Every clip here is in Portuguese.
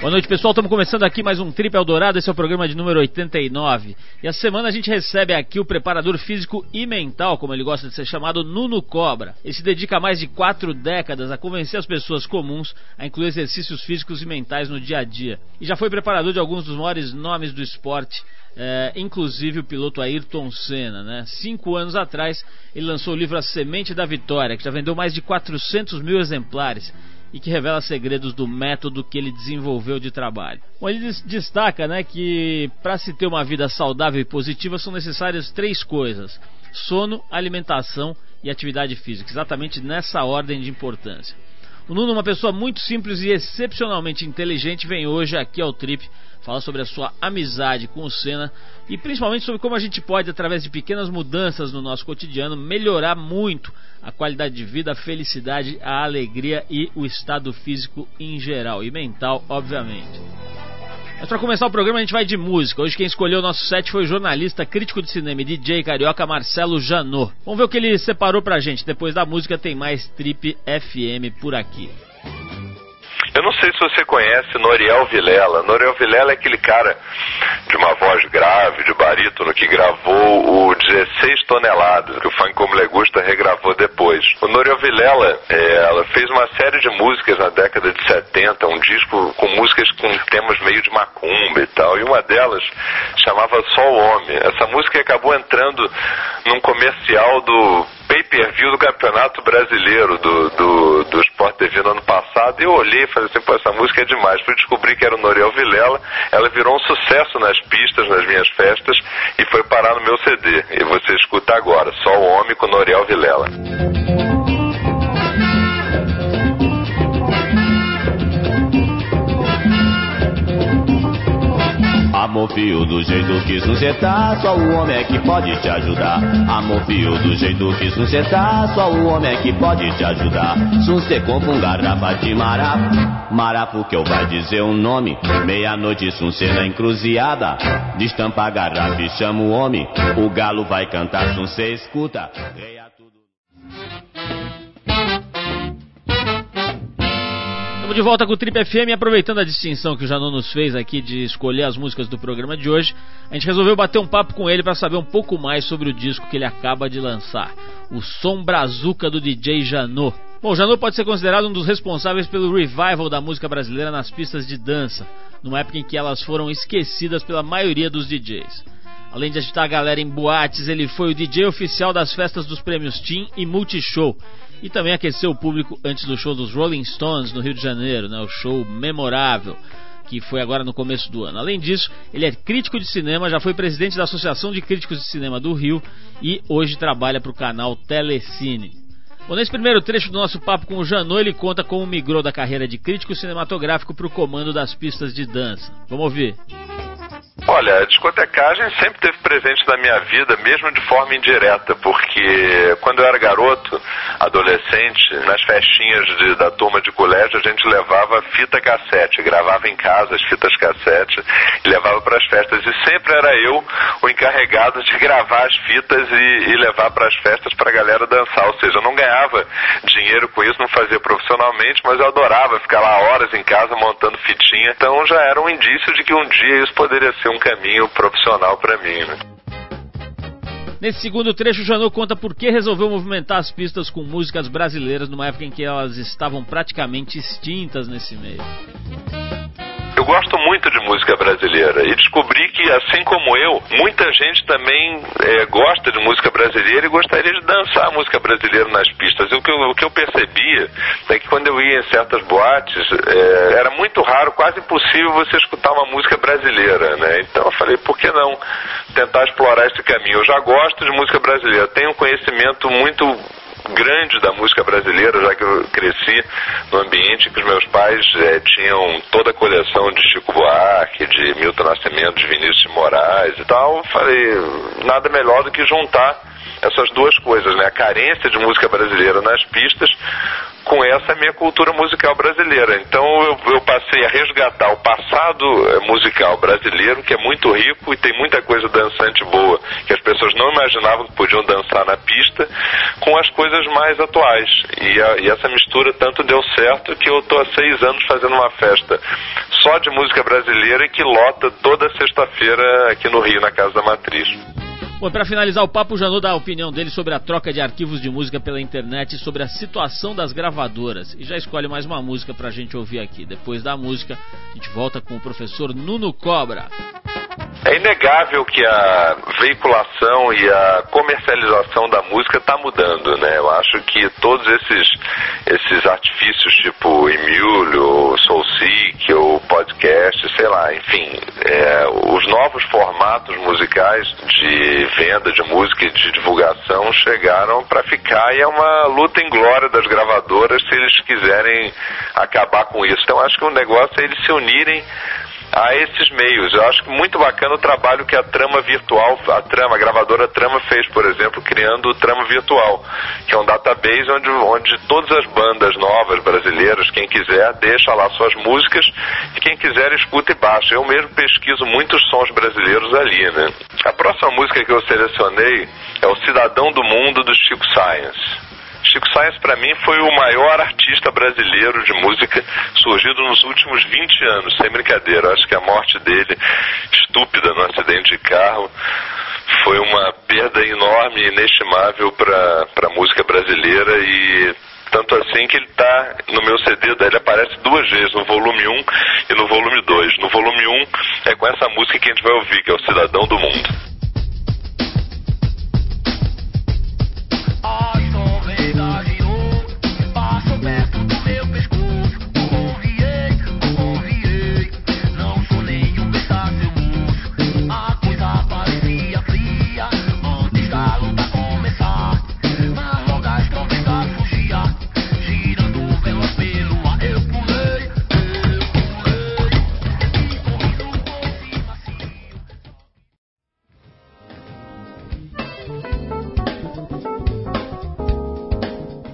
Boa noite, pessoal. Estamos começando aqui mais um Trip Eldorado. Esse é o programa de número 89. E a semana a gente recebe aqui o preparador físico e mental, como ele gosta de ser chamado, Nuno Cobra. Ele se dedica há mais de quatro décadas a convencer as pessoas comuns a incluir exercícios físicos e mentais no dia a dia. E já foi preparador de alguns dos maiores nomes do esporte, é, inclusive o piloto Ayrton Senna. Né? Cinco anos atrás, ele lançou o livro A Semente da Vitória, que já vendeu mais de 400 mil exemplares e que revela segredos do método que ele desenvolveu de trabalho. Bom, ele destaca né, que para se ter uma vida saudável e positiva são necessárias três coisas: sono, alimentação e atividade física, exatamente nessa ordem de importância. O Nuno, uma pessoa muito simples e excepcionalmente inteligente, vem hoje aqui ao Trip falar sobre a sua amizade com o Senna e principalmente sobre como a gente pode, através de pequenas mudanças no nosso cotidiano, melhorar muito a qualidade de vida, a felicidade, a alegria e o estado físico em geral e mental, obviamente. Mas para começar o programa a gente vai de música. Hoje quem escolheu o nosso set foi o jornalista, crítico de cinema e DJ carioca Marcelo Janot. Vamos ver o que ele separou pra gente. Depois da música tem mais Trip FM por aqui. Eu não sei se você conhece Noriel Vilela. Noriel Vilela é aquele cara de uma voz grave, de barítono, que gravou o 16 toneladas, que o Funk Como Le Gusta regravou depois. O Noriel Vilela, é, fez uma série de músicas na década de 70, um disco com músicas com temas meio de macumba e tal, e uma delas chamava Só o Homem. Essa música acabou entrando num comercial do pay-per-view do Campeonato Brasileiro do, do, do Sport TV no ano passado e eu olhei e falei assim, pô, essa música é demais. Fui descobrir que era o Noriel Vilela, ela virou um sucesso nas pistas, nas minhas festas e foi parar no meu CD. E você escuta agora, Só o Homem com Noriel Vilela. Amor fio do jeito que tá, só o homem é que pode te ajudar. Amor fio do jeito que tá, só o homem é que pode te ajudar. Compra um garrafa de marapo, marapo que eu vai dizer o um nome. Meia-noite, sunce na encruzilhada, destampa a garrafa e chama o homem. O galo vai cantar, sunce escuta. Estamos de volta com o Trip FM aproveitando a distinção que o Janô nos fez aqui de escolher as músicas do programa de hoje, a gente resolveu bater um papo com ele para saber um pouco mais sobre o disco que ele acaba de lançar, o Som Brazuca do DJ Janô. Bom, Janô pode ser considerado um dos responsáveis pelo revival da música brasileira nas pistas de dança, numa época em que elas foram esquecidas pela maioria dos DJs. Além de agitar a galera em boates, ele foi o DJ oficial das festas dos prêmios Team e Multishow e também aqueceu o público antes do show dos Rolling Stones no Rio de Janeiro, né, o show memorável que foi agora no começo do ano. Além disso, ele é crítico de cinema, já foi presidente da Associação de Críticos de Cinema do Rio e hoje trabalha para o canal Telecine. Bom, nesse primeiro trecho do nosso papo com o Janot, ele conta como migrou da carreira de crítico cinematográfico para o comando das pistas de dança. Vamos ouvir. Olha, a discotecagem sempre teve presente na minha vida, mesmo de forma indireta, porque quando eu era garoto, adolescente, nas festinhas de, da turma de colégio, a gente levava fita cassete, gravava em casa as fitas cassete e levava para as festas. E sempre era eu o encarregado de gravar as fitas e, e levar para as festas para a galera dançar. Ou seja, eu não ganhava dinheiro com isso, não fazia profissionalmente, mas eu adorava ficar lá horas em casa montando fitinha. Então já era um indício de que um dia isso poderia ser um caminho profissional para mim. Né? Nesse segundo trecho, o Janot conta por que resolveu movimentar as pistas com músicas brasileiras numa época em que elas estavam praticamente extintas nesse meio. Gosto muito de música brasileira e descobri que, assim como eu, muita gente também é, gosta de música brasileira e gostaria de dançar música brasileira nas pistas. E o que, eu, o que eu percebia é que quando eu ia em certas boates, é, era muito raro, quase impossível você escutar uma música brasileira, né? Então eu falei, por que não tentar explorar esse caminho? Eu já gosto de música brasileira, tenho um conhecimento muito grande da música brasileira, já que eu cresci no ambiente que os meus pais é, tinham toda a coleção de Chico Buarque, de Milton Nascimento, de Vinícius de Moraes e tal. Falei, nada melhor do que juntar essas duas coisas, né? A carência de música brasileira nas pistas com essa minha cultura musical brasileira. Então eu, eu, passei a resgatar o passado eh, musical brasileiro, que é muito rico e tem muita coisa dançante boa, que as pessoas não imaginavam que podiam dançar na pista, com as coisas mais atuais. E, a, e essa mistura tanto deu certo que eu estou há seis anos fazendo uma festa só de música brasileira e que lota toda sexta-feira aqui no Rio, na Casa da Matriz. Bom, para finalizar o papo, o Janot dá a opinião dele sobre a troca de arquivos de música pela internet e sobre a situação das gravadoras. E já escolhe mais uma música para a gente ouvir aqui. Depois da música, a gente volta com o professor Nuno Cobra. É inegável que a veiculação e a comercialização da música está mudando, né? Eu acho que todos esses, esses artifícios tipo Emílio, Soulseek ou podcast, sei lá, enfim, é, os novos formatos musicais de venda de música e de divulgação chegaram para ficar e é uma luta em glória das gravadoras se eles quiserem acabar com isso. Então acho que o negócio é eles se unirem a esses meios. Eu acho muito bacana o trabalho que a Trama Virtual, a Trama, a gravadora Trama fez, por exemplo, criando o Trama Virtual, que é um database onde, onde todas as bandas novas brasileiras, quem quiser, deixa lá suas músicas e quem quiser escuta e baixa. Eu mesmo pesquiso muitos sons brasileiros ali, né? A próxima música que eu selecionei é o Cidadão do Mundo do Chico Science. Chico Sainz, para mim, foi o maior artista brasileiro de música surgido nos últimos 20 anos, sem brincadeira. Acho que a morte dele, estúpida no acidente de carro, foi uma perda enorme inestimável para a música brasileira e tanto assim que ele está no meu CD, ele aparece duas vezes, no volume 1 e no volume 2. No volume 1 é com essa música que a gente vai ouvir, que é o Cidadão do Mundo.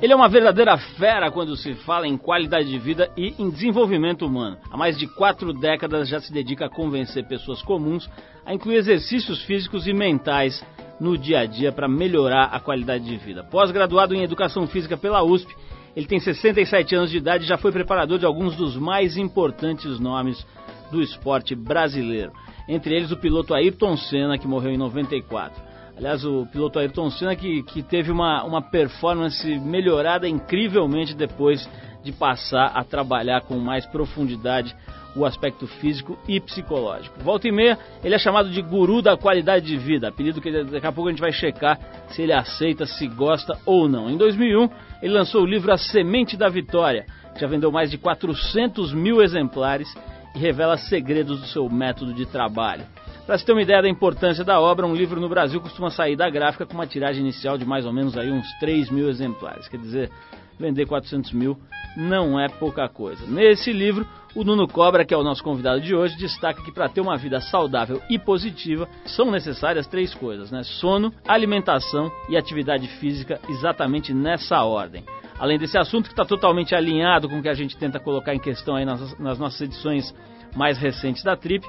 Ele é uma verdadeira fera quando se fala em qualidade de vida e em desenvolvimento humano. Há mais de quatro décadas já se dedica a convencer pessoas comuns a incluir exercícios físicos e mentais no dia a dia para melhorar a qualidade de vida. Pós-graduado em Educação Física pela USP, ele tem 67 anos de idade e já foi preparador de alguns dos mais importantes nomes do esporte brasileiro. Entre eles o piloto Ayrton Senna, que morreu em 94. Aliás, o piloto Ayrton Senna que, que teve uma, uma performance melhorada incrivelmente depois de passar a trabalhar com mais profundidade o aspecto físico e psicológico. Volta e meia, ele é chamado de guru da qualidade de vida, apelido que daqui a pouco a gente vai checar se ele aceita, se gosta ou não. Em 2001, ele lançou o livro A Semente da Vitória, que já vendeu mais de 400 mil exemplares e revela segredos do seu método de trabalho. Para se ter uma ideia da importância da obra, um livro no Brasil costuma sair da gráfica com uma tiragem inicial de mais ou menos aí uns 3 mil exemplares. Quer dizer, vender 400 mil não é pouca coisa. Nesse livro, o Nuno Cobra, que é o nosso convidado de hoje, destaca que para ter uma vida saudável e positiva são necessárias três coisas, né? Sono, alimentação e atividade física, exatamente nessa ordem. Além desse assunto que está totalmente alinhado com o que a gente tenta colocar em questão aí nas, nas nossas edições mais recentes da Trip,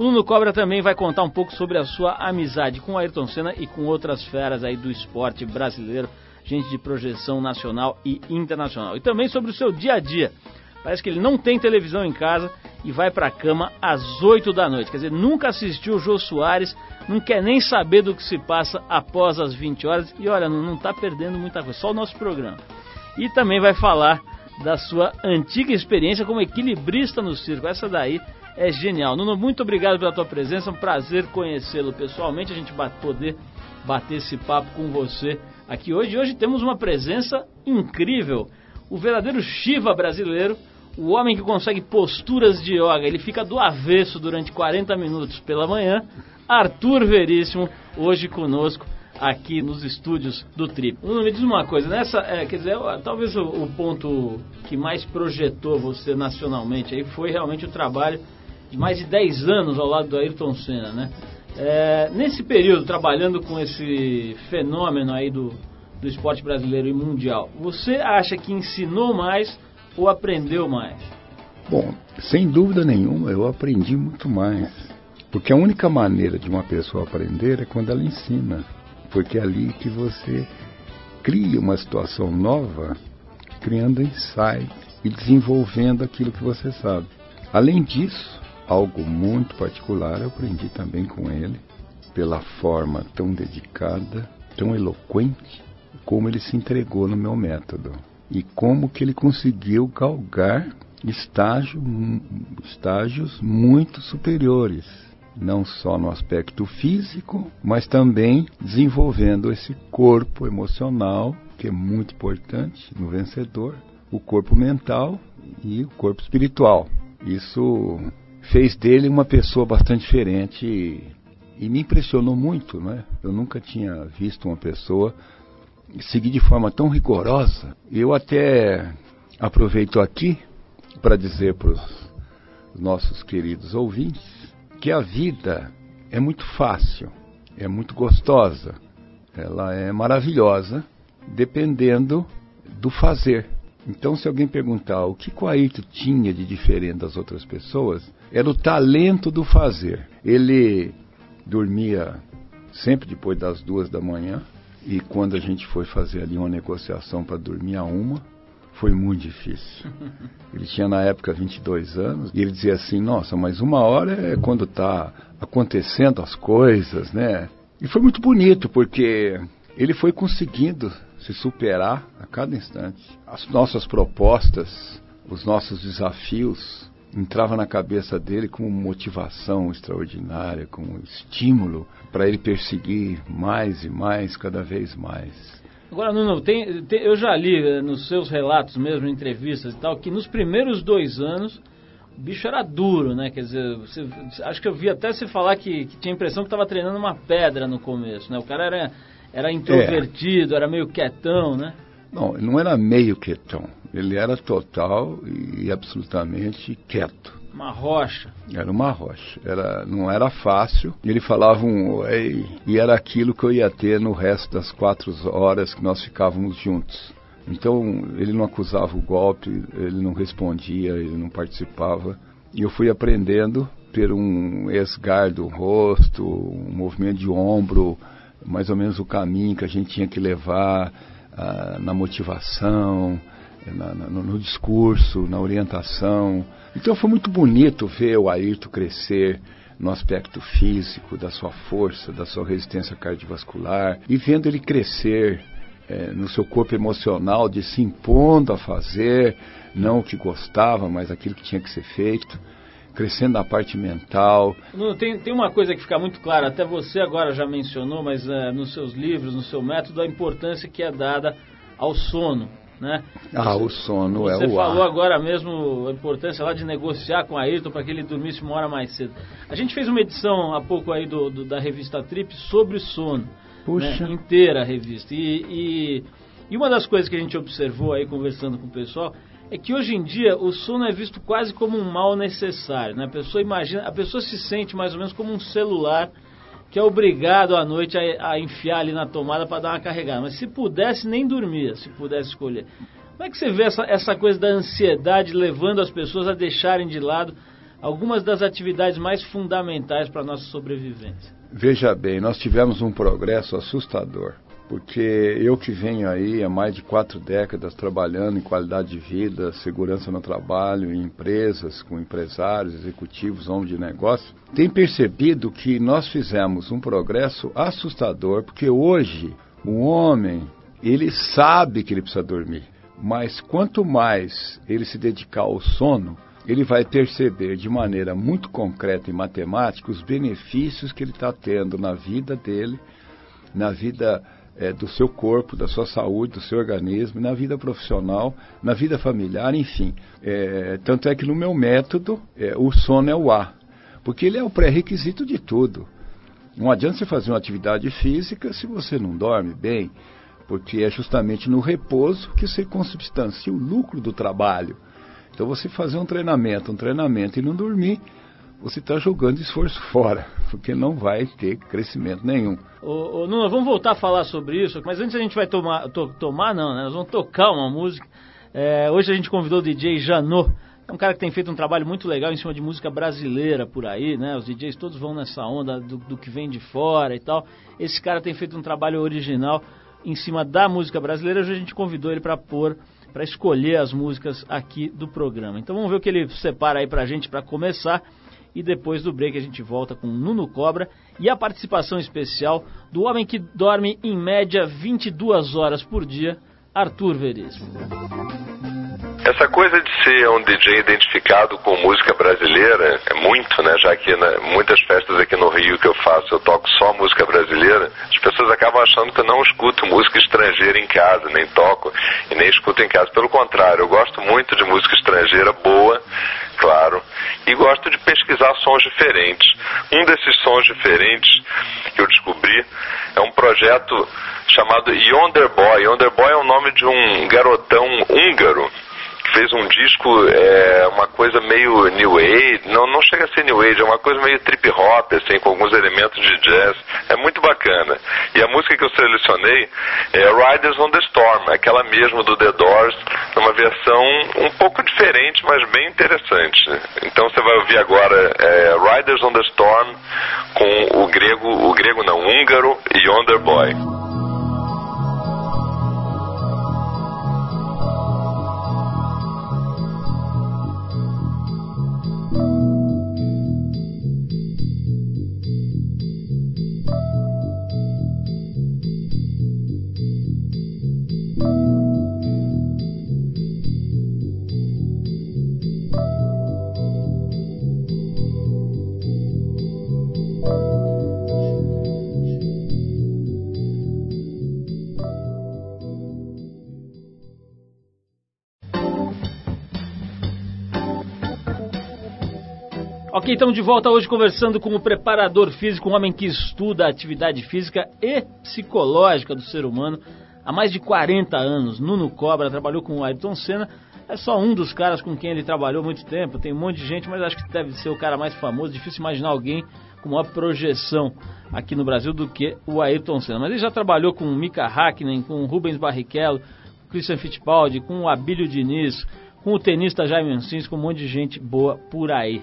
o Nuno Cobra também vai contar um pouco sobre a sua amizade com Ayrton Senna e com outras feras aí do esporte brasileiro, gente de projeção nacional e internacional. E também sobre o seu dia a dia. Parece que ele não tem televisão em casa e vai para a cama às 8 da noite. Quer dizer, nunca assistiu o Jô Soares, não quer nem saber do que se passa após as 20 horas. E olha, não está perdendo muita coisa, só o nosso programa. E também vai falar da sua antiga experiência como equilibrista no circo. Essa daí é genial. Nuno, muito obrigado pela tua presença, é um prazer conhecê-lo pessoalmente, a gente poder bater esse papo com você aqui hoje. Hoje temos uma presença incrível, o verdadeiro Shiva brasileiro, o homem que consegue posturas de yoga, ele fica do avesso durante 40 minutos pela manhã, Arthur Veríssimo, hoje conosco aqui nos estúdios do Trip. Nuno, me diz uma coisa, nessa, é, quer dizer, talvez o, o ponto que mais projetou você nacionalmente aí foi realmente o trabalho mais de 10 anos ao lado do Ayrton Senna, né? É, nesse período, trabalhando com esse fenômeno aí do, do esporte brasileiro e mundial, você acha que ensinou mais ou aprendeu mais? Bom, sem dúvida nenhuma, eu aprendi muito mais. Porque a única maneira de uma pessoa aprender é quando ela ensina. Porque é ali que você cria uma situação nova, criando insight e desenvolvendo aquilo que você sabe. Além disso, algo muito particular eu aprendi também com ele, pela forma tão dedicada, tão eloquente, como ele se entregou no meu método e como que ele conseguiu galgar estágio, estágios muito superiores, não só no aspecto físico, mas também desenvolvendo esse corpo emocional, que é muito importante no vencedor, o corpo mental e o corpo espiritual. Isso fez dele uma pessoa bastante diferente e, e me impressionou muito, né? Eu nunca tinha visto uma pessoa seguir de forma tão rigorosa. Eu até aproveito aqui para dizer para os nossos queridos ouvintes que a vida é muito fácil, é muito gostosa, ela é maravilhosa, dependendo do fazer. Então, se alguém perguntar o que o Ayrton tinha de diferente das outras pessoas, era o talento do fazer. Ele dormia sempre depois das duas da manhã, e quando a gente foi fazer ali uma negociação para dormir a uma, foi muito difícil. Ele tinha na época 22 anos e ele dizia assim: Nossa, mas uma hora é quando está acontecendo as coisas, né? E foi muito bonito porque ele foi conseguindo se superar a cada instante. As nossas propostas, os nossos desafios entrava na cabeça dele como motivação extraordinária, como estímulo para ele perseguir mais e mais, cada vez mais. Agora, Nuno, tem, tem, eu já li eh, nos seus relatos mesmo, em entrevistas e tal, que nos primeiros dois anos o bicho era duro, né? Quer dizer, você, acho que eu vi até você falar que, que tinha a impressão que estava treinando uma pedra no começo, né? O cara era, era introvertido, é. era meio quietão, né? Não, não era meio quietão. Ele era total e absolutamente quieto. Uma rocha. Era uma rocha. Era, não era fácil. Ele falava um oi e era aquilo que eu ia ter no resto das quatro horas que nós ficávamos juntos. Então ele não acusava o golpe, ele não respondia, ele não participava. E eu fui aprendendo ter um esgar do rosto, um movimento de ombro, mais ou menos o caminho que a gente tinha que levar ah, na motivação, na, na, no discurso, na orientação. Então foi muito bonito ver o Ayrton crescer no aspecto físico, da sua força, da sua resistência cardiovascular, e vendo ele crescer é, no seu corpo emocional, de se impondo a fazer, não o que gostava, mas aquilo que tinha que ser feito, crescendo na parte mental. tem, tem uma coisa que fica muito clara, até você agora já mencionou, mas é, nos seus livros, no seu método, a importância que é dada ao sono. Né? Ah, o sono Você é o Você falou agora mesmo a importância lá de negociar com a Ayrton para que ele dormisse uma hora mais cedo. A gente fez uma edição há pouco aí do, do da revista Trip sobre sono. Puxa. Né? Inteira a revista. E, e, e uma das coisas que a gente observou aí conversando com o pessoal é que hoje em dia o sono é visto quase como um mal necessário. Né? A pessoa imagina, a pessoa se sente mais ou menos como um celular que é obrigado à noite a, a enfiar ali na tomada para dar uma carregada. Mas se pudesse, nem dormia, se pudesse escolher. Como é que você vê essa, essa coisa da ansiedade levando as pessoas a deixarem de lado algumas das atividades mais fundamentais para a nossa sobrevivência? Veja bem, nós tivemos um progresso assustador porque eu que venho aí há mais de quatro décadas trabalhando em qualidade de vida, segurança no trabalho, em empresas, com empresários, executivos, homens de negócio, tenho percebido que nós fizemos um progresso assustador, porque hoje o homem, ele sabe que ele precisa dormir, mas quanto mais ele se dedicar ao sono, ele vai perceber de maneira muito concreta e matemática os benefícios que ele está tendo na vida dele, na vida é, do seu corpo, da sua saúde, do seu organismo, na vida profissional, na vida familiar, enfim. É, tanto é que no meu método, é, o sono é o A, porque ele é o pré-requisito de tudo. Não adianta você fazer uma atividade física se você não dorme bem, porque é justamente no repouso que você consubstancia o lucro do trabalho. Então você fazer um treinamento, um treinamento e não dormir, você está jogando esforço fora, porque não vai ter crescimento nenhum. Ô, ô, Nuno, vamos voltar a falar sobre isso, mas antes a gente vai tomar, to, tomar não, né? Nós vamos tocar uma música. É, hoje a gente convidou o DJ Janot, é um cara que tem feito um trabalho muito legal em cima de música brasileira por aí, né? Os DJs todos vão nessa onda do, do que vem de fora e tal. Esse cara tem feito um trabalho original em cima da música brasileira. Hoje a gente convidou ele para pôr, para escolher as músicas aqui do programa. Então vamos ver o que ele separa aí para a gente para começar. E depois do break a gente volta com Nuno Cobra e a participação especial do homem que dorme em média 22 horas por dia, Arthur Veríssimo. Essa coisa de ser um DJ identificado com música brasileira é muito, né? Já que né, muitas festas aqui no Rio que eu faço, eu toco só música brasileira, as pessoas acabam achando que eu não escuto música estrangeira em casa, nem toco e nem escuto em casa. Pelo contrário, eu gosto muito de música estrangeira boa, claro, e gosto de pesquisar sons diferentes. Um desses sons diferentes que eu descobri é um projeto chamado Yonder Boy. Yonder Boy é o nome de um garotão húngaro fez um disco, é, uma coisa meio New Age, não, não chega a ser New Age, é uma coisa meio trip hop, assim, com alguns elementos de jazz. É muito bacana. E a música que eu selecionei é Riders on the Storm, aquela mesmo do The Doors, numa versão um pouco diferente, mas bem interessante. Então você vai ouvir agora é, Riders on the Storm com o grego, o grego não, húngaro e Yonder Boy. Ok, estamos de volta hoje conversando com o preparador físico, um homem que estuda a atividade física e psicológica do ser humano há mais de 40 anos. Nuno Cobra trabalhou com o Ayrton Senna, é só um dos caras com quem ele trabalhou muito tempo. Tem um monte de gente, mas acho que deve ser o cara mais famoso. Difícil imaginar alguém com uma projeção aqui no Brasil do que o Ayrton Senna. Mas ele já trabalhou com o Mika Hakkinen, com o Rubens Barrichello, com o Christian Fittipaldi, com o Abílio Diniz, com o tenista Jaime Ancins, com um monte de gente boa por aí.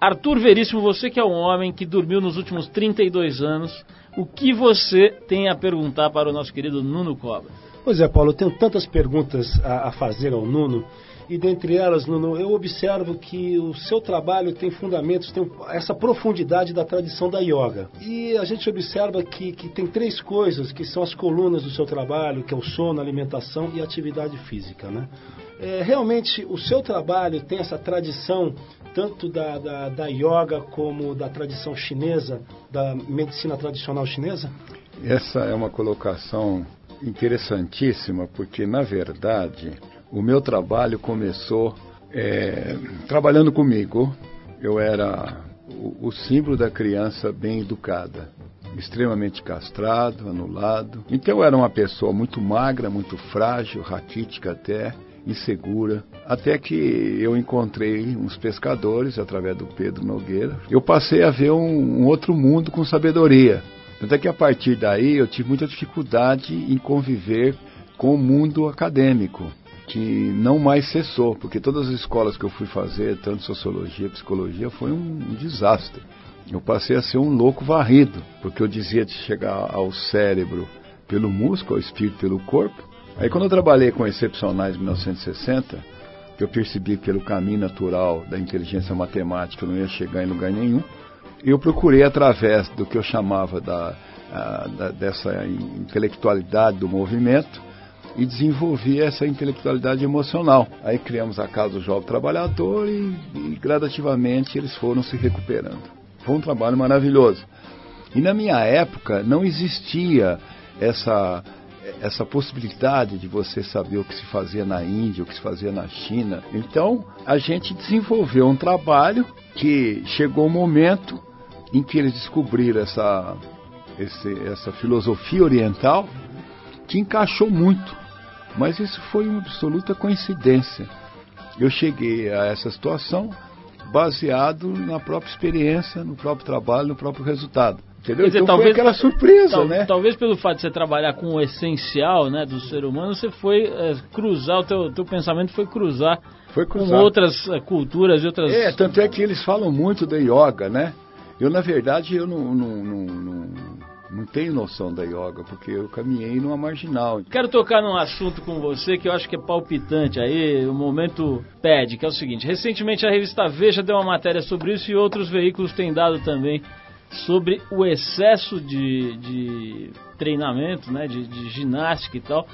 Arthur Veríssimo, você que é um homem que dormiu nos últimos 32 anos, o que você tem a perguntar para o nosso querido Nuno Cobra? Pois é, Paulo, eu tenho tantas perguntas a, a fazer ao Nuno, e dentre elas, Nuno, eu observo que o seu trabalho tem fundamentos, tem essa profundidade da tradição da yoga. E a gente observa que, que tem três coisas que são as colunas do seu trabalho, que é o sono, alimentação e atividade física, né? É, realmente, o seu trabalho tem essa tradição tanto da, da, da yoga como da tradição chinesa, da medicina tradicional chinesa? Essa é uma colocação interessantíssima, porque, na verdade, o meu trabalho começou é, trabalhando comigo. Eu era o, o símbolo da criança bem educada extremamente castrado, anulado. Então eu era uma pessoa muito magra, muito frágil, raquítica até, insegura. Até que eu encontrei uns pescadores através do Pedro Nogueira. Eu passei a ver um, um outro mundo com sabedoria. Até que a partir daí eu tive muita dificuldade em conviver com o mundo acadêmico, que não mais cessou, porque todas as escolas que eu fui fazer, tanto sociologia, psicologia, foi um, um desastre. Eu passei a ser um louco varrido, porque eu dizia de chegar ao cérebro pelo músculo, ao espírito pelo corpo, Aí quando eu trabalhei com excepcionais em 1960, que eu percebi que pelo caminho natural da inteligência matemática eu não ia chegar em lugar nenhum, eu procurei através do que eu chamava da, a, da dessa intelectualidade do movimento e desenvolvi essa intelectualidade emocional. Aí criamos a Casa do Jovem Trabalhador e, e gradativamente eles foram se recuperando. Foi um trabalho maravilhoso. E na minha época não existia essa essa possibilidade de você saber o que se fazia na Índia, o que se fazia na China. Então, a gente desenvolveu um trabalho que chegou um momento em que eles descobriram essa, esse, essa filosofia oriental que encaixou muito. Mas isso foi uma absoluta coincidência. Eu cheguei a essa situação baseado na própria experiência, no próprio trabalho, no próprio resultado. Entendeu? Dizer, então talvez, foi aquela surpresa, tal, né? Talvez pelo fato de você trabalhar com o essencial né, do ser humano, você foi é, cruzar, o teu, teu pensamento foi cruzar, foi cruzar. com outras é, culturas e outras... É, tanto é que eles falam muito da yoga, né? Eu, na verdade, eu não, não, não, não tenho noção da yoga, porque eu caminhei numa marginal. Quero tocar num assunto com você que eu acho que é palpitante aí, o momento pede, que é o seguinte: recentemente a revista Veja deu uma matéria sobre isso e outros veículos têm dado também sobre o excesso de, de treinamento, né, de, de ginástica e tal,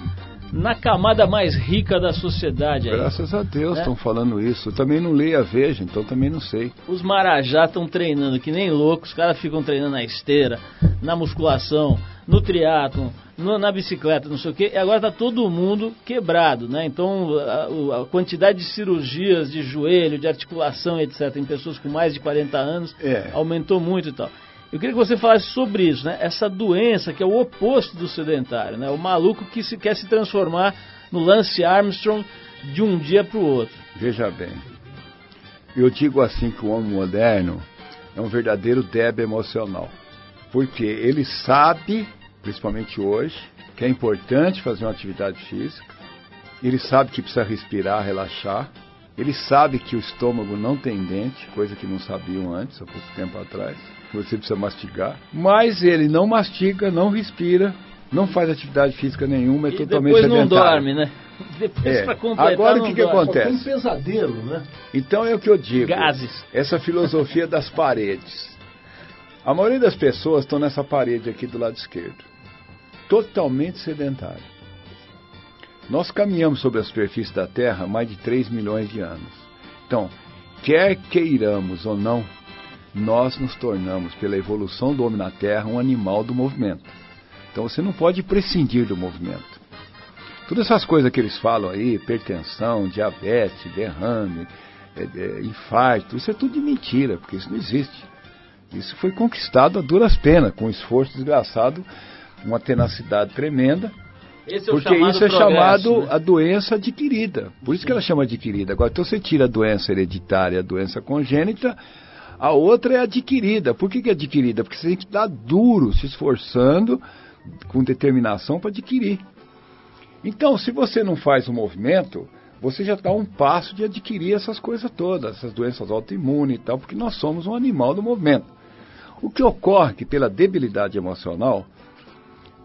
na camada mais rica da sociedade. Aí. Graças a Deus estão é. falando isso. Eu também não leio a Veja, então também não sei. Os marajá estão treinando que nem loucos, os caras ficam treinando na esteira, na musculação, no triatlon, na bicicleta, não sei o quê, e agora está todo mundo quebrado, né? Então a, a, quantidade de cirurgias de joelho, de articulação, etc., em pessoas com mais de 40 anos é. aumentou muito e tal. Eu queria que você falasse sobre isso, né? Essa doença que é o oposto do sedentário, né? O maluco que se quer se transformar no Lance Armstrong de um dia para o outro. Veja bem, eu digo assim que o homem moderno é um verdadeiro débil emocional, porque ele sabe, principalmente hoje, que é importante fazer uma atividade física, ele sabe que precisa respirar, relaxar, ele sabe que o estômago não tem dente, coisa que não sabiam antes, há pouco tempo atrás você precisa mastigar. Mas ele não mastiga, não respira, não faz atividade física nenhuma, é e totalmente depois não dorme, né? Depois é. para completar Agora o que, que acontece? um pesadelo, né? Então é o que eu digo. Gases. Essa filosofia das paredes. A maioria das pessoas estão nessa parede aqui do lado esquerdo. Totalmente sedentário. Nós caminhamos sobre a superfície da Terra há mais de 3 milhões de anos. Então, quer queiramos ou não, nós nos tornamos, pela evolução do homem na Terra, um animal do movimento. Então você não pode prescindir do movimento. Todas essas coisas que eles falam aí, hipertensão, diabetes, derrame, é, é, infarto, isso é tudo de mentira, porque isso não existe. Isso foi conquistado a duras penas, com um esforço desgraçado, uma tenacidade tremenda, é porque isso é chamado né? a doença adquirida. Por isso que ela chama adquirida. Agora, então você tira a doença hereditária, a doença congênita, a outra é adquirida. Por que, que é adquirida? Porque você tem que estar duro, se esforçando, com determinação para adquirir. Então, se você não faz o movimento, você já está um passo de adquirir essas coisas todas, essas doenças autoimunes e tal, porque nós somos um animal do movimento. O que ocorre é que, pela debilidade emocional,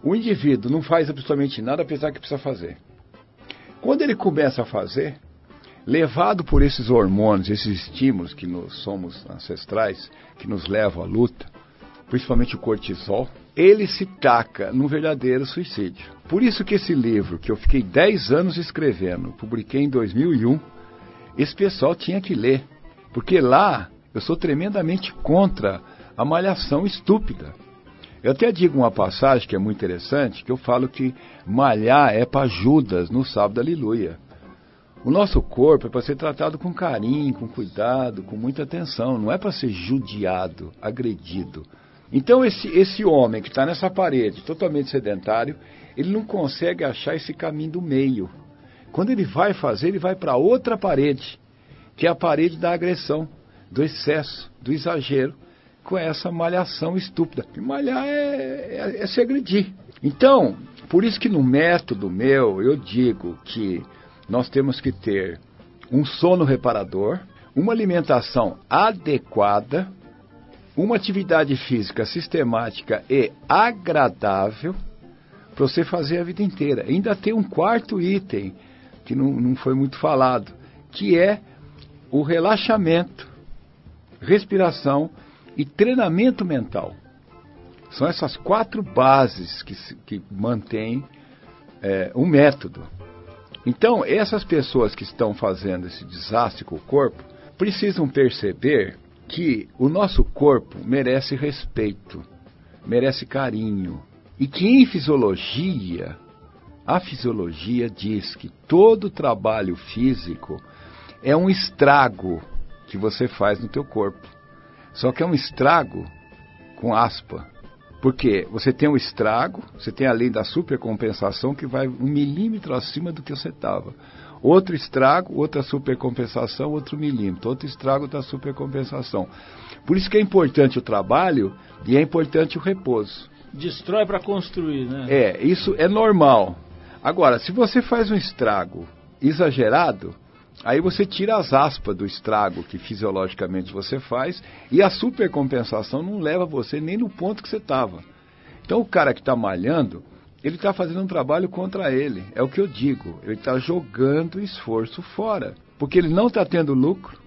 o indivíduo não faz absolutamente nada, apesar que precisa fazer. Quando ele começa a fazer, levado por esses hormônios, esses estímulos que nós somos ancestrais, que nos levam à luta, principalmente o cortisol, ele se taca num verdadeiro suicídio. Por isso que esse livro, que eu fiquei 10 anos escrevendo, publiquei em 2001, esse pessoal tinha que ler. Porque lá eu sou tremendamente contra a malhação estúpida. Eu até digo uma passagem que é muito interessante, que eu falo que malhar é para Judas no sábado aleluia. O nosso corpo é para ser tratado com carinho, com cuidado, com muita atenção, não é para ser judiado, agredido. Então, esse, esse homem que está nessa parede, totalmente sedentário, ele não consegue achar esse caminho do meio. Quando ele vai fazer, ele vai para outra parede, que é a parede da agressão, do excesso, do exagero, com essa malhação estúpida. E malhar é, é, é se agredir. Então, por isso que no método meu, eu digo que nós temos que ter um sono reparador, uma alimentação adequada, uma atividade física sistemática e agradável para você fazer a vida inteira. Ainda tem um quarto item que não, não foi muito falado, que é o relaxamento, respiração e treinamento mental. São essas quatro bases que, que mantêm é, um método. Então, essas pessoas que estão fazendo esse desastre com o corpo precisam perceber que o nosso corpo merece respeito, merece carinho. E que em fisiologia, a fisiologia diz que todo trabalho físico é um estrago que você faz no teu corpo. Só que é um estrago com aspa. Porque você tem um estrago, você tem a lei da supercompensação que vai um milímetro acima do que você estava. Outro estrago, outra supercompensação, outro milímetro. Outro estrago, outra supercompensação. Por isso que é importante o trabalho e é importante o repouso. Destrói para construir, né? É, isso é normal. Agora, se você faz um estrago exagerado, Aí você tira as aspas do estrago que fisiologicamente você faz e a supercompensação não leva você nem no ponto que você estava. Então o cara que está malhando, ele está fazendo um trabalho contra ele. É o que eu digo. Ele está jogando esforço fora. Porque ele não está tendo lucro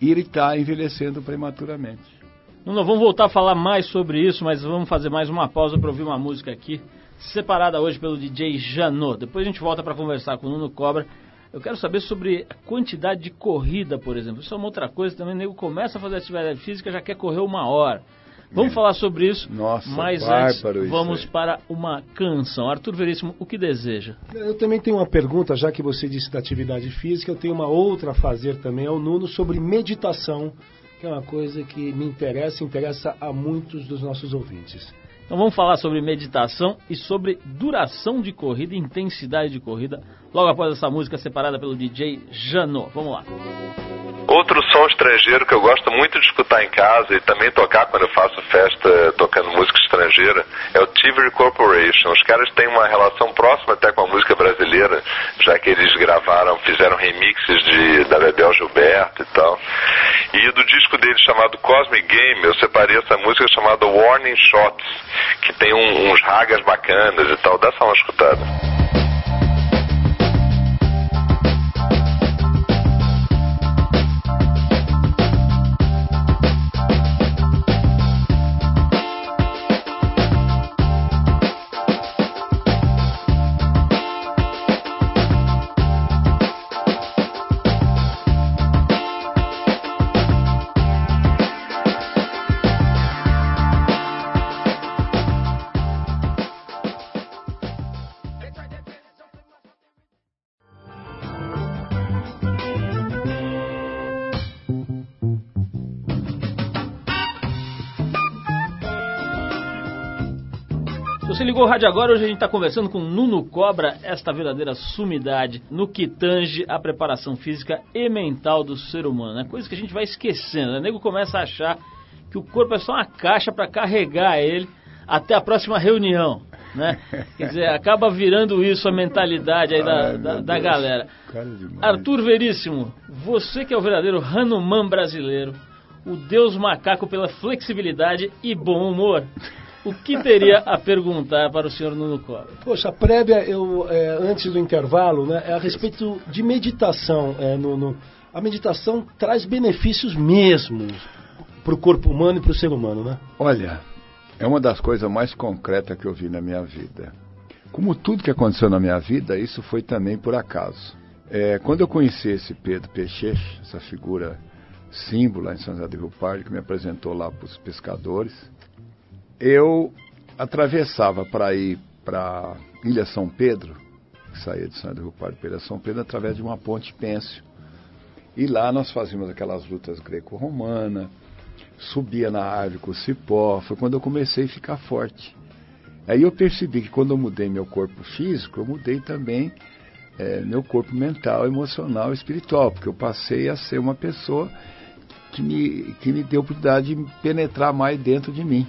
e ele está envelhecendo prematuramente. Não, vamos voltar a falar mais sobre isso, mas vamos fazer mais uma pausa para ouvir uma música aqui, separada hoje pelo DJ Janot. Depois a gente volta para conversar com o Nuno Cobra. Eu quero saber sobre a quantidade de corrida, por exemplo. Isso é uma outra coisa também. O nego começa a fazer atividade física já quer correr uma hora. Vamos é. falar sobre isso, Nossa, mas antes vamos para uma canção. Arthur Veríssimo, o que deseja? Eu também tenho uma pergunta, já que você disse da atividade física, eu tenho uma outra a fazer também ao Nuno sobre meditação que é uma coisa que me interessa e interessa a muitos dos nossos ouvintes. Então vamos falar sobre meditação e sobre duração de corrida, intensidade de corrida, logo após essa música separada pelo DJ Jano. Vamos lá. Outro som estrangeiro que eu gosto muito de escutar em casa e também tocar quando eu faço festa tocando música estrangeira é o Tivoli Corporation. Os caras têm uma relação próxima até com a música brasileira, já que eles gravaram, fizeram remixes de, da Bebel Gilberto e tal. E do disco deles chamado Cosmic Game, eu separei essa música chamada Warning Shots, que tem um, uns ragas bacanas e tal. Dá só uma escutada. Você ligou o rádio agora, hoje a gente está conversando com Nuno Cobra, esta verdadeira sumidade no que tange a preparação física e mental do ser humano. É né? coisa que a gente vai esquecendo. Né? O nego começa a achar que o corpo é só uma caixa para carregar ele até a próxima reunião. Né? Quer dizer, acaba virando isso a mentalidade aí da, Ai, da, da galera. Arthur Veríssimo, você que é o verdadeiro Hanuman brasileiro, o deus macaco pela flexibilidade e bom humor o que teria a perguntar para o senhor Nuno Cobra? Poxa, a prévia, eu, é, antes do intervalo, né, é a respeito de meditação. É, no, a meditação traz benefícios mesmo para o corpo humano e para o ser humano, né? Olha, é uma das coisas mais concretas que eu vi na minha vida. Como tudo que aconteceu na minha vida, isso foi também por acaso. É, quando eu conheci esse Pedro Peixeche, essa figura símbolo lá em São José do Rio Pardo, que me apresentou lá para os pescadores, eu atravessava para ir para Ilha São Pedro, que saía de São Rio para Ilha São Pedro, através de uma ponte pêncil. E lá nós fazíamos aquelas lutas greco-romana, subia na árvore com o cipó, foi quando eu comecei a ficar forte. Aí eu percebi que quando eu mudei meu corpo físico, eu mudei também é, meu corpo mental, emocional espiritual, porque eu passei a ser uma pessoa que me, que me deu a oportunidade de penetrar mais dentro de mim.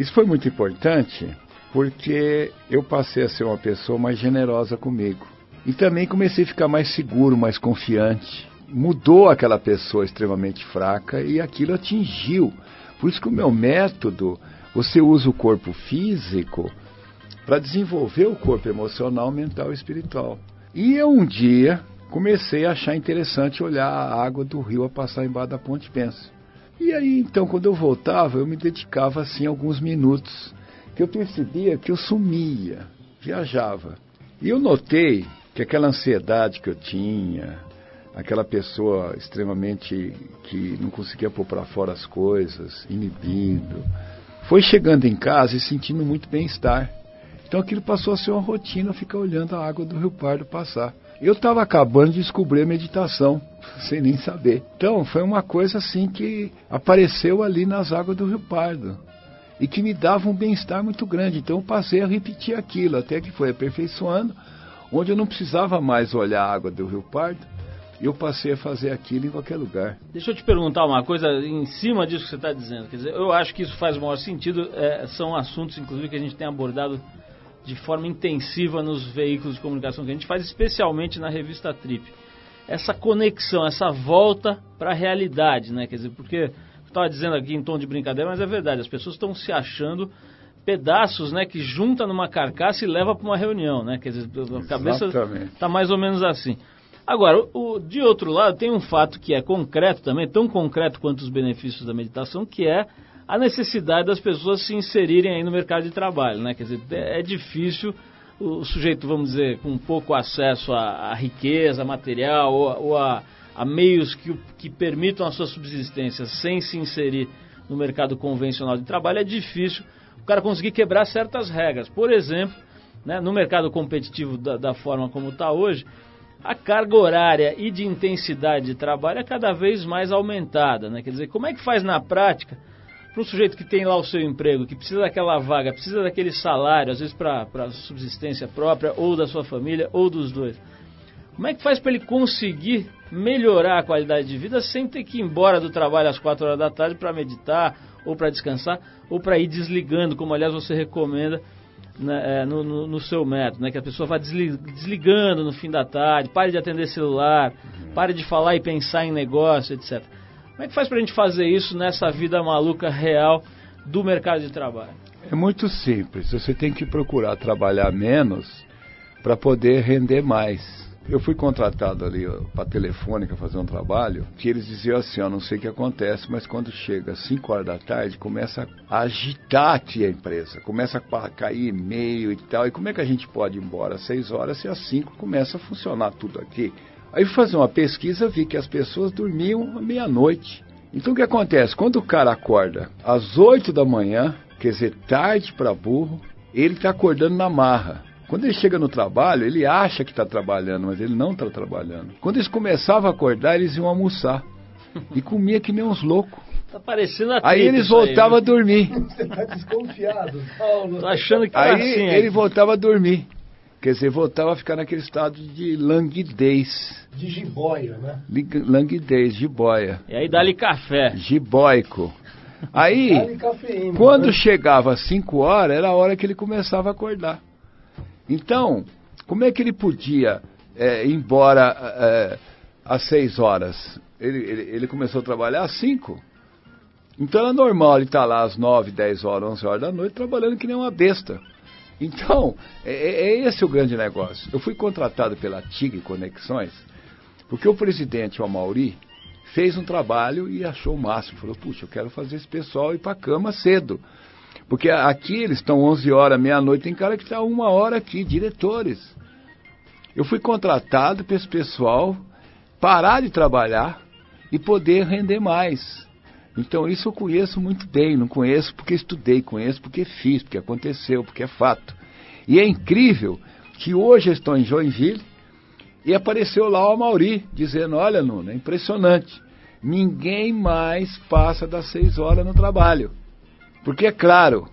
Isso foi muito importante porque eu passei a ser uma pessoa mais generosa comigo. E também comecei a ficar mais seguro, mais confiante. Mudou aquela pessoa extremamente fraca e aquilo atingiu. Por isso que o meu método, você usa o corpo físico para desenvolver o corpo emocional, mental e espiritual. E eu um dia comecei a achar interessante olhar a água do rio a passar embaixo da ponte Pensa. E aí, então, quando eu voltava, eu me dedicava assim alguns minutos, que eu percebia que eu sumia, viajava. E eu notei que aquela ansiedade que eu tinha, aquela pessoa extremamente que não conseguia pôr para fora as coisas, inibido, foi chegando em casa e sentindo muito bem-estar. Então aquilo passou a ser uma rotina, ficar olhando a água do Rio Pardo passar. Eu estava acabando de descobrir a meditação, sem nem saber. Então, foi uma coisa assim que apareceu ali nas águas do Rio Pardo e que me dava um bem-estar muito grande. Então, eu passei a repetir aquilo, até que foi aperfeiçoando, onde eu não precisava mais olhar a água do Rio Pardo, eu passei a fazer aquilo em qualquer lugar. Deixa eu te perguntar uma coisa em cima disso que você está dizendo. Quer dizer, eu acho que isso faz o maior sentido. É, são assuntos, inclusive, que a gente tem abordado de forma intensiva nos veículos de comunicação que a gente faz, especialmente na revista Trip. Essa conexão, essa volta para a realidade, né? Quer dizer, porque estava dizendo aqui em tom de brincadeira, mas é verdade, as pessoas estão se achando pedaços, né, que junta numa carcaça e leva para uma reunião, né? Quer dizer, a cabeça está mais ou menos assim. Agora, o, de outro lado, tem um fato que é concreto também, tão concreto quanto os benefícios da meditação, que é a necessidade das pessoas se inserirem aí no mercado de trabalho, né? Quer dizer, é, é difícil o sujeito, vamos dizer, com pouco acesso à, à riqueza material ou, ou a, a, meios que, que permitam a sua subsistência sem se inserir no mercado convencional de trabalho, é difícil o cara conseguir quebrar certas regras. Por exemplo, né, no mercado competitivo da, da forma como está hoje, a carga horária e de intensidade de trabalho é cada vez mais aumentada. Né? Quer dizer, como é que faz na prática para um sujeito que tem lá o seu emprego, que precisa daquela vaga, precisa daquele salário, às vezes para subsistência própria, ou da sua família, ou dos dois? Como é que faz para ele conseguir melhorar a qualidade de vida sem ter que ir embora do trabalho às quatro horas da tarde para meditar, ou para descansar, ou para ir desligando, como aliás você recomenda né, é, no, no, no, seu método, né, que a pessoa vá desligando no fim da tarde, pare de atender celular, pare de falar e pensar em negócio, etc. Como é que faz para a gente fazer isso nessa vida maluca real do mercado de trabalho? É muito simples. Você tem que procurar trabalhar menos para poder render mais. Eu fui contratado ali para Telefônica fazer um trabalho que eles diziam assim, ó, não sei o que acontece, mas quando chega às 5 horas da tarde, começa a agitar a empresa, começa a cair e-mail e tal, e como é que a gente pode ir embora às 6 horas se às 5 começa a funcionar tudo aqui? Aí fui fazer uma pesquisa, vi que as pessoas dormiam à meia-noite. Então o que acontece? Quando o cara acorda às 8 da manhã, quer dizer, tarde para burro, ele está acordando na marra. Quando ele chega no trabalho, ele acha que está trabalhando, mas ele não está trabalhando. Quando eles começavam a acordar, eles iam almoçar. E comia que nem uns loucos. Tá parecendo a Aí eles voltavam a dormir. Você tá desconfiado, Paulo. Tô achando que tá Aí assim, ele voltava a dormir. Quer dizer, voltava a ficar naquele estado de languidez. De jiboia, né? Languidez, jiboia. E aí dá-lhe café. Jiboico. Aí, cafeína, quando né? chegava às 5 horas, era a hora que ele começava a acordar. Então, como é que ele podia é, ir embora é, às seis horas? Ele, ele, ele, começou a trabalhar às cinco. Então é normal ele estar tá lá às nove, dez horas, onze horas da noite trabalhando que nem uma besta. Então, é, é, é esse o grande negócio. Eu fui contratado pela TIG Conexões, porque o presidente, o Amauri, fez um trabalho e achou o máximo. Falou, puxa, eu quero fazer esse pessoal ir para a cama cedo. Porque aqui eles estão 11 horas, meia-noite, tem cara que está uma hora aqui, diretores. Eu fui contratado para esse pessoal parar de trabalhar e poder render mais. Então isso eu conheço muito bem, não conheço porque estudei, conheço porque fiz, porque aconteceu, porque é fato. E é incrível que hoje eu estou em Joinville e apareceu lá o Mauri dizendo, olha Nuno, é impressionante, ninguém mais passa das seis horas no trabalho. Porque, é claro,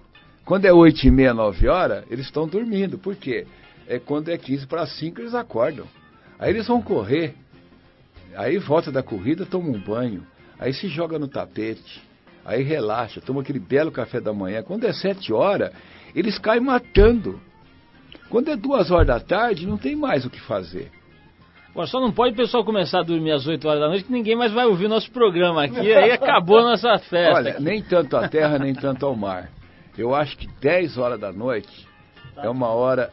quando é 8 e meia, 9 horas, eles estão dormindo. Por quê? É quando é 15 para 5, eles acordam. Aí eles vão correr. Aí volta da corrida, toma um banho. Aí se joga no tapete. Aí relaxa, toma aquele belo café da manhã. Quando é 7 horas, eles caem matando. Quando é 2 horas da tarde, não tem mais o que fazer. Agora, só não pode o pessoal começar a dormir às 8 horas da noite, que ninguém mais vai ouvir o nosso programa aqui, aí acabou a nossa festa. Olha, aqui. nem tanto a terra, nem tanto ao mar. Eu acho que 10 horas da noite tá. é uma hora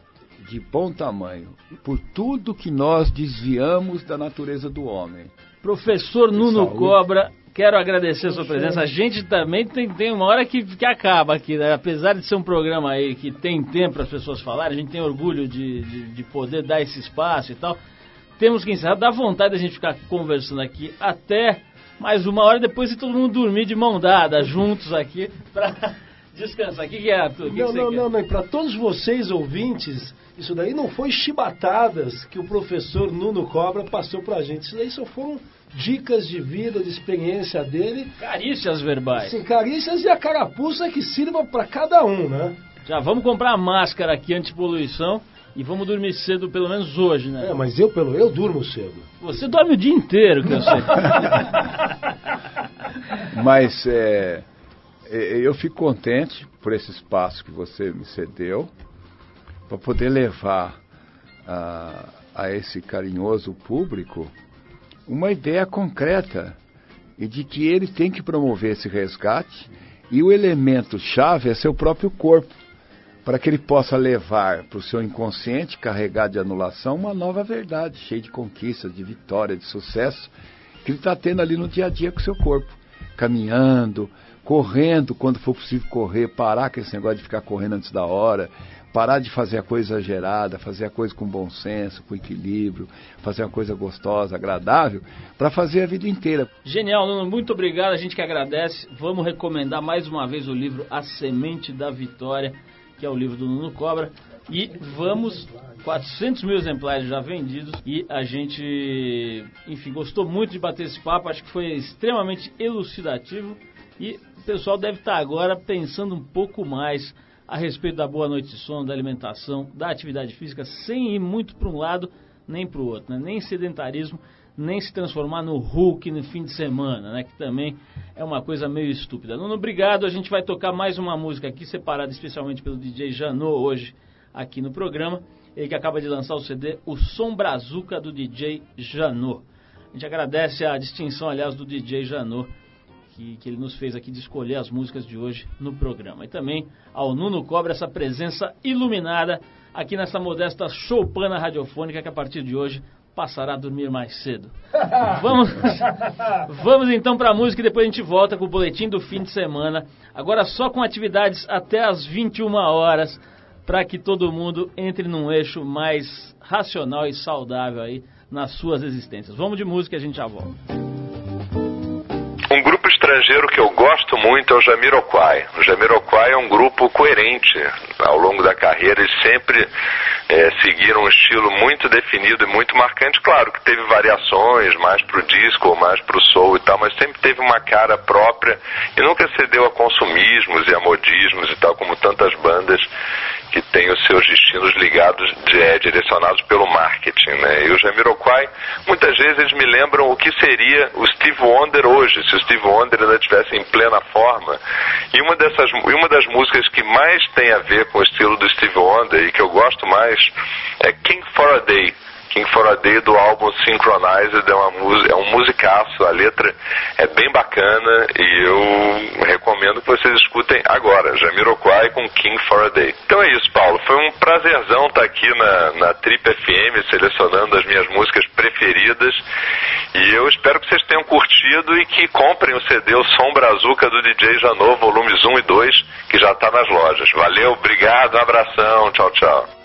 de bom tamanho, por tudo que nós desviamos da natureza do homem. Professor Nuno Saúde. Cobra, quero agradecer a sua presença. A gente também tem, tem uma hora que, que acaba aqui, né? apesar de ser um programa aí que tem tempo para as pessoas falarem, a gente tem orgulho de, de, de poder dar esse espaço e tal temos que encerrar. Dá vontade da gente ficar conversando aqui até mais uma hora depois e todo mundo dormir de mão dada juntos aqui para descansar. O que, que é, Arthur? Que não, que não, não, não, para todos vocês ouvintes, isso daí não foi chibatadas que o professor Nuno Cobra passou para a gente. Isso daí só foram dicas de vida, de experiência dele. Carícias verbais. Sim, carícias e a carapuça que sirva para cada um, né? Já vamos comprar a máscara aqui anti-poluição. E vamos dormir cedo, pelo menos hoje, né? É, mas eu, pelo eu durmo cedo. Você dorme o dia inteiro, que eu sei. mas é, é, eu fico contente por esse espaço que você me cedeu para poder levar a, a esse carinhoso público uma ideia concreta e de que ele tem que promover esse resgate e o elemento chave é seu próprio corpo para que ele possa levar para o seu inconsciente, carregado de anulação, uma nova verdade, cheia de conquistas, de vitória, de sucesso, que ele está tendo ali no dia a dia com o seu corpo, caminhando, correndo quando for possível correr, parar com esse negócio de ficar correndo antes da hora, parar de fazer a coisa exagerada, fazer a coisa com bom senso, com equilíbrio, fazer uma coisa gostosa, agradável, para fazer a vida inteira. Genial, Nuno, muito obrigado, a gente que agradece. Vamos recomendar mais uma vez o livro A Semente da Vitória, que é o livro do Nuno Cobra. E vamos, 400 mil exemplares já vendidos e a gente, enfim, gostou muito de bater esse papo, acho que foi extremamente elucidativo e o pessoal deve estar agora pensando um pouco mais a respeito da boa noite de sono, da alimentação, da atividade física, sem ir muito para um lado nem para o outro, né? nem sedentarismo, nem se transformar no Hulk no fim de semana, né? que também é uma coisa meio estúpida. Nuno, obrigado, a gente vai tocar mais uma música aqui, separada especialmente pelo DJ Janot hoje aqui no programa, ele que acaba de lançar o CD O Som Brazuca do DJ Janot. A gente agradece a distinção, aliás, do DJ Janot que, que ele nos fez aqui de escolher as músicas de hoje no programa. E também ao Nuno Cobra, essa presença iluminada aqui nessa modesta choupana radiofônica que a partir de hoje passará a dormir mais cedo. Vamos, vamos então para a música e depois a gente volta com o boletim do fim de semana. Agora só com atividades até as 21 horas para que todo mundo entre num eixo mais racional e saudável aí nas suas existências. Vamos de música e a gente já volta estrangeiro que eu gosto muito é o Jamiroquai. O Jamiroquai é um grupo coerente. Ao longo da carreira, eles sempre é, seguiram um estilo muito definido e muito marcante. Claro que teve variações, mais pro disco ou mais pro soul e tal, mas sempre teve uma cara própria e nunca cedeu a consumismos e a modismos e tal, como tantas bandas que têm os seus destinos ligados, de, é, direcionados pelo marketing, né? E o Jamiroquai, muitas vezes eles me lembram o que seria o Steve Wonder hoje, se o Steve Wonder ainda estivesse em plena forma. E uma dessas, uma das músicas que mais tem a ver com o estilo do Steve Wonder e que eu gosto mais é King for a Day King for a Day do álbum Synchronized é, uma, é um musicaço, a letra é bem bacana e eu recomendo que vocês escutem agora, Jamiroquai com King for a Day. Então é isso, Paulo, foi um prazerzão estar aqui na, na Trip FM selecionando as minhas músicas preferidas e eu espero que vocês tenham curtido e que comprem o CD O Som Brazuca do DJ Janot, volumes 1 e 2, que já está nas lojas. Valeu, obrigado, um abração, tchau, tchau.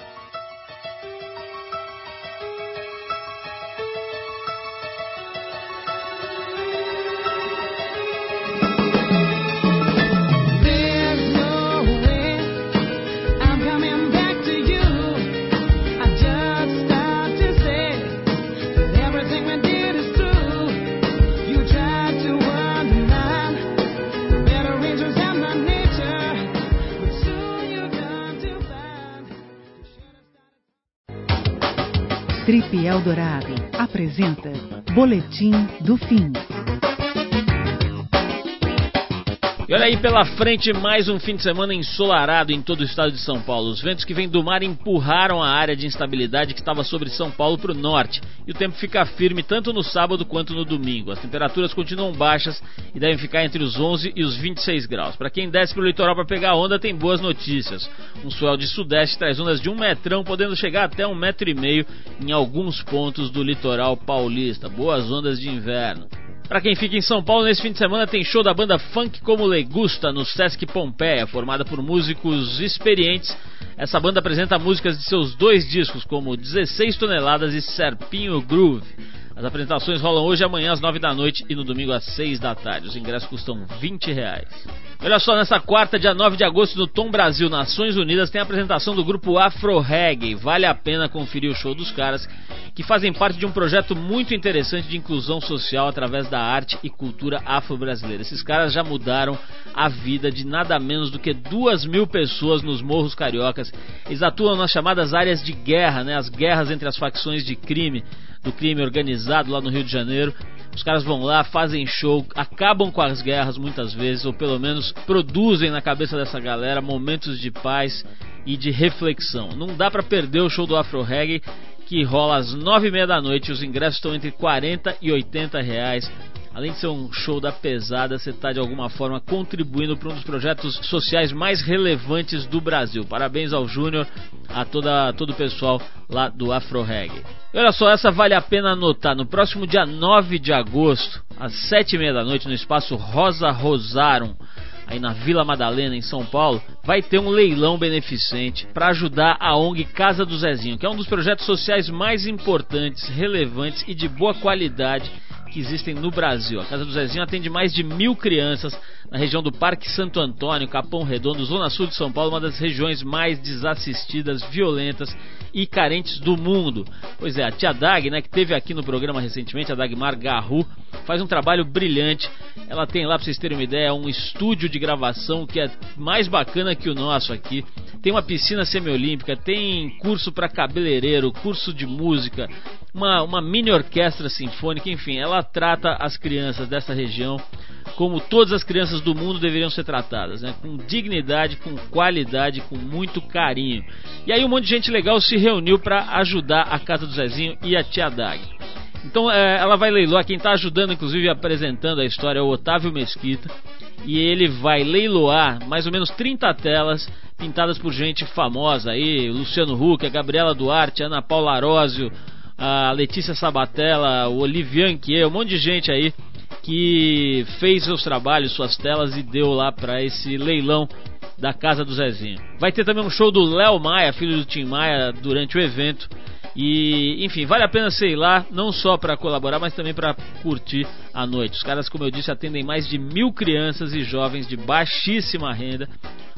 Trip Eldorado apresenta Boletim do Fim. E olha aí pela frente mais um fim de semana ensolarado em todo o estado de São Paulo. Os ventos que vêm do mar empurraram a área de instabilidade que estava sobre São Paulo para o norte. E o tempo fica firme tanto no sábado quanto no domingo. As temperaturas continuam baixas e devem ficar entre os 11 e os 26 graus. Para quem desce para o litoral para pegar onda, tem boas notícias. Um swell de sudeste traz ondas de um metrão, podendo chegar até um metro e meio em alguns pontos do litoral paulista. Boas ondas de inverno. Para quem fica em São Paulo, nesse fim de semana tem show da banda Funk Como Legusta no Sesc Pompeia, formada por músicos experientes. Essa banda apresenta músicas de seus dois discos, como 16 Toneladas e Serpinho Groove. As apresentações rolam hoje amanhã às 9 da noite e no domingo às 6 da tarde. Os ingressos custam 20 reais. Olha só, nessa quarta, dia 9 de agosto, no Tom Brasil, Nações Unidas, tem a apresentação do grupo Afro Reggae. Vale a pena conferir o show dos caras, que fazem parte de um projeto muito interessante de inclusão social através da arte e cultura afro-brasileira. Esses caras já mudaram a vida de nada menos do que duas mil pessoas nos morros cariocas. Eles atuam nas chamadas áreas de guerra, né? as guerras entre as facções de crime do crime organizado lá no Rio de Janeiro. Os caras vão lá, fazem show, acabam com as guerras muitas vezes, ou pelo menos produzem na cabeça dessa galera momentos de paz e de reflexão. Não dá para perder o show do Afro Reggae, que rola às nove e meia da noite. Os ingressos estão entre 40 e 80 reais. Além de ser um show da pesada, você está de alguma forma contribuindo para um dos projetos sociais mais relevantes do Brasil. Parabéns ao Júnior, a toda, todo o pessoal lá do Afro Reggae. E olha só, essa vale a pena anotar. No próximo dia 9 de agosto, às 7h30 da noite, no espaço Rosa Rosarum, aí na Vila Madalena, em São Paulo, vai ter um leilão beneficente para ajudar a ONG Casa do Zezinho, que é um dos projetos sociais mais importantes, relevantes e de boa qualidade que existem no Brasil. A Casa do Zezinho atende mais de mil crianças na região do Parque Santo Antônio, Capão Redondo, Zona Sul de São Paulo, uma das regiões mais desassistidas, violentas e carentes do mundo. Pois é, a tia Dag, né, que teve aqui no programa recentemente, a Dagmar Garru, faz um trabalho brilhante. Ela tem lá, para vocês terem uma ideia, um estúdio de gravação que é mais bacana que o nosso aqui. Tem uma piscina semiolímpica, tem curso para cabeleireiro, curso de música, uma, uma mini orquestra sinfônica, enfim, ela trata as crianças dessa região como todas as crianças do mundo deveriam ser tratadas, né? com dignidade, com qualidade, com muito carinho. E aí um monte de gente legal se reuniu para ajudar a Casa do Zezinho e a Tia Dag. Então é, ela vai leiloar, quem está ajudando, inclusive apresentando a história, é o Otávio Mesquita. E ele vai leiloar mais ou menos 30 telas pintadas por gente famosa aí, Luciano Huck, a Gabriela Duarte, a Ana Paula Arósio, a Letícia Sabatella, o Olivian Kier, um monte de gente aí que fez seus trabalhos, suas telas e deu lá para esse leilão da casa do Zezinho. Vai ter também um show do Léo Maia, filho do Tim Maia, durante o evento. E, enfim, vale a pena sei lá, não só para colaborar, mas também para curtir a noite. Os caras, como eu disse, atendem mais de mil crianças e jovens de baixíssima renda,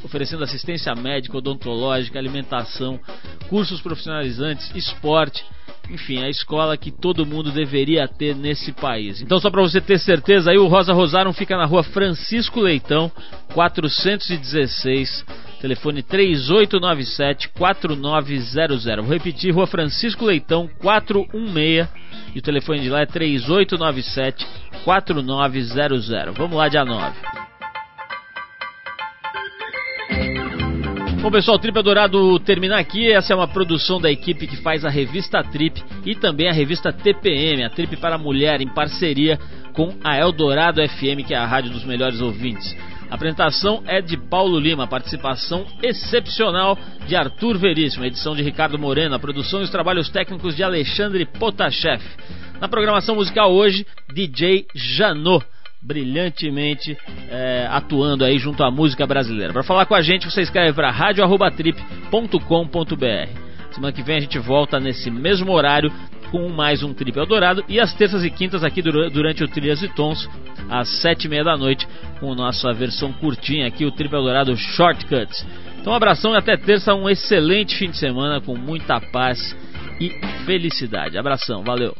oferecendo assistência médica, odontológica, alimentação, cursos profissionalizantes, esporte enfim, a escola que todo mundo deveria ter nesse país. Então, só para você ter certeza, aí o Rosa Rosarum fica na rua Francisco Leitão, 416, telefone 3897 4900. Vou repetir, rua Francisco Leitão, 416, e o telefone de lá é 3897 4900. Vamos lá, dia 9. Bom pessoal, Trip Adorado termina aqui. Essa é uma produção da equipe que faz a revista Trip e também a revista TPM, a Trip para a Mulher, em parceria com a Eldorado FM, que é a rádio dos melhores ouvintes. Apresentação é de Paulo Lima, participação excepcional de Arthur Veríssimo, edição de Ricardo Moreno, a produção e os trabalhos técnicos de Alexandre Potashev. Na programação musical hoje, DJ Janot brilhantemente é, atuando aí junto à música brasileira. Para falar com a gente, você escreve para radioarrobatrip.com.br. Semana que vem a gente volta nesse mesmo horário com mais um Trip Eldorado. E às terças e quintas aqui durante o Trilhas e Tons, às sete e meia da noite, com nossa versão curtinha aqui, o Trip Eldorado Shortcuts. Então um abração e até terça, um excelente fim de semana com muita paz e felicidade. Abração, valeu!